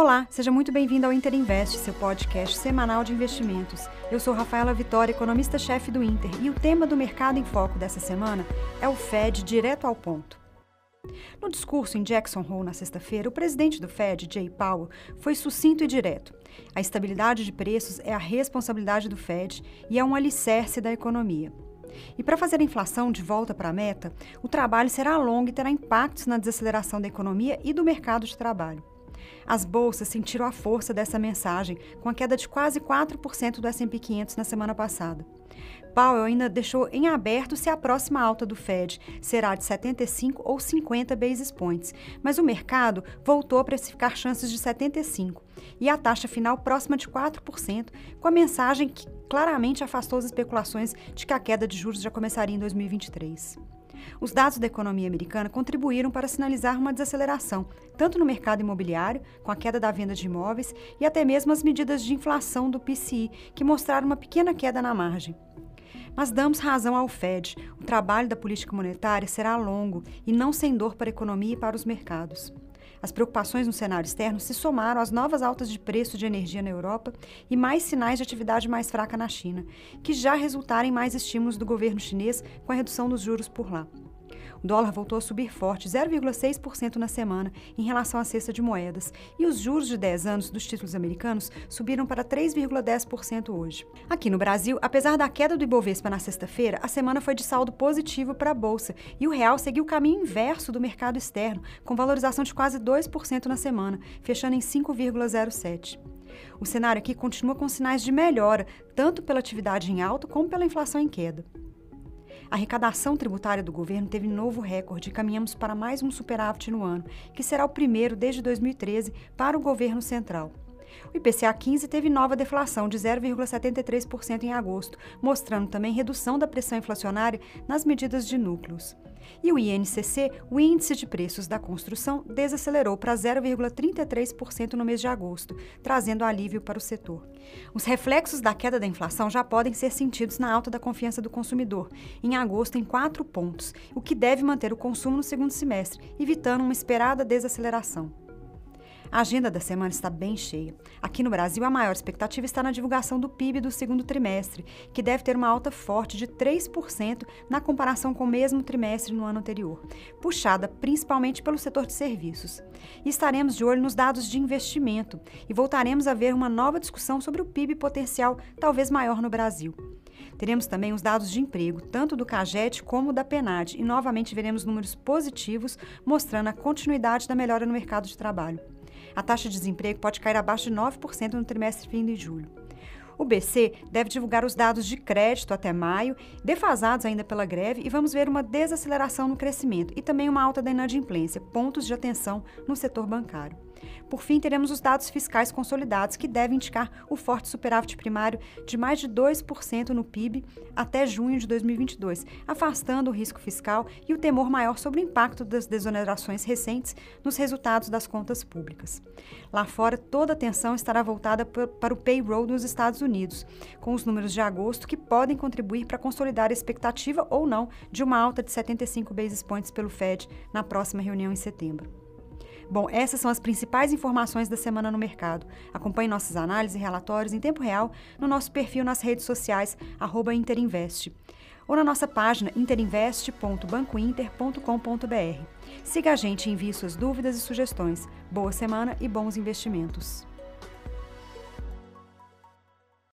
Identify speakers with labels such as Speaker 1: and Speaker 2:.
Speaker 1: Olá, seja muito bem-vindo ao Inter Invest, seu podcast semanal de investimentos. Eu sou Rafaela Vitória, economista-chefe do Inter, e o tema do Mercado em Foco dessa semana é o Fed direto ao ponto. No discurso em Jackson Hole na sexta-feira, o presidente do Fed, Jay Powell, foi sucinto e direto. A estabilidade de preços é a responsabilidade do Fed e é um alicerce da economia. E para fazer a inflação de volta para a meta, o trabalho será longo e terá impactos na desaceleração da economia e do mercado de trabalho. As bolsas sentiram a força dessa mensagem, com a queda de quase 4% do S&P 500 na semana passada. Powell ainda deixou em aberto se a próxima alta do Fed será de 75 ou 50 basis points, mas o mercado voltou a precificar chances de 75 e a taxa final próxima de 4%, com a mensagem que claramente afastou as especulações de que a queda de juros já começaria em 2023. Os dados da economia americana contribuíram para sinalizar uma desaceleração, tanto no mercado imobiliário, com a queda da venda de imóveis, e até mesmo as medidas de inflação do PCI, que mostraram uma pequena queda na margem. Mas damos razão ao Fed. O trabalho da política monetária será longo e não sem dor para a economia e para os mercados. As preocupações no cenário externo se somaram às novas altas de preço de energia na Europa e mais sinais de atividade mais fraca na China, que já resultaram em mais estímulos do governo chinês com a redução dos juros por lá. O dólar voltou a subir forte, 0,6% na semana, em relação à cesta de moedas, e os juros de 10 anos dos títulos americanos subiram para 3,10% hoje. Aqui no Brasil, apesar da queda do Ibovespa na sexta-feira, a semana foi de saldo positivo para a bolsa, e o real seguiu o caminho inverso do mercado externo, com valorização de quase 2% na semana, fechando em 5,07%. O cenário aqui continua com sinais de melhora, tanto pela atividade em alta como pela inflação em queda. A arrecadação tributária do governo teve novo recorde e caminhamos para mais um superávit no ano, que será o primeiro desde 2013 para o governo central. O IPCA 15 teve nova deflação de 0,73% em agosto, mostrando também redução da pressão inflacionária nas medidas de núcleos. E o INCC, o Índice de Preços da Construção, desacelerou para 0,33% no mês de agosto, trazendo alívio para o setor. Os reflexos da queda da inflação já podem ser sentidos na alta da confiança do consumidor, em agosto em 4 pontos, o que deve manter o consumo no segundo semestre, evitando uma esperada desaceleração. A agenda da semana está bem cheia. Aqui no Brasil, a maior expectativa está na divulgação do PIB do segundo trimestre, que deve ter uma alta forte de 3% na comparação com o mesmo trimestre no ano anterior, puxada principalmente pelo setor de serviços. E estaremos de olho nos dados de investimento e voltaremos a ver uma nova discussão sobre o PIB potencial talvez maior no Brasil. Teremos também os dados de emprego, tanto do CAGED como da PENAD, e novamente veremos números positivos, mostrando a continuidade da melhora no mercado de trabalho a taxa de desemprego pode cair abaixo de 9% no trimestre fim de julho. O BC deve divulgar os dados de crédito até maio, defasados ainda pela greve, e vamos ver uma desaceleração no crescimento e também uma alta da inadimplência, pontos de atenção no setor bancário. Por fim, teremos os dados fiscais consolidados, que devem indicar o forte superávit primário de mais de 2% no PIB até junho de 2022, afastando o risco fiscal e o temor maior sobre o impacto das desonerações recentes nos resultados das contas públicas. Lá fora, toda a atenção estará voltada para o payroll nos Estados Unidos, com os números de agosto que podem contribuir para consolidar a expectativa ou não de uma alta de 75 basis points pelo Fed na próxima reunião em setembro. Bom, essas são as principais informações da semana no mercado. Acompanhe nossas análises e relatórios em tempo real no nosso perfil nas redes sociais, Interinvest, ou na nossa página interinvest.bancointer.com.br. Siga a gente e envie suas dúvidas e sugestões. Boa semana e bons investimentos.